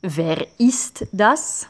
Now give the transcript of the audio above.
Wer ist das?